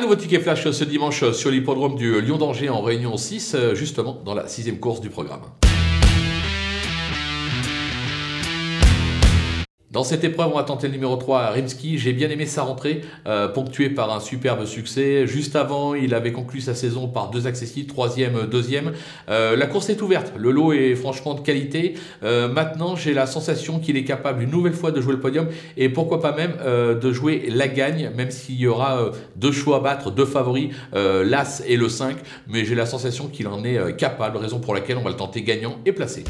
Un nouveau ticket flash ce dimanche sur l'hippodrome du Lyon d'Angers en Réunion 6, justement dans la sixième course du programme. Dans cette épreuve, on va tenter le numéro 3 Rimsky. J'ai bien aimé sa rentrée, euh, ponctuée par un superbe succès. Juste avant, il avait conclu sa saison par deux accessibles, troisième, deuxième. Euh, la course est ouverte, le lot est franchement de qualité. Euh, maintenant, j'ai la sensation qu'il est capable une nouvelle fois de jouer le podium et pourquoi pas même de jouer la gagne, même s'il y aura deux choix à battre, deux favoris, l'As et le 5. Mais j'ai la sensation qu'il en est capable, raison pour laquelle on va le tenter gagnant et placé.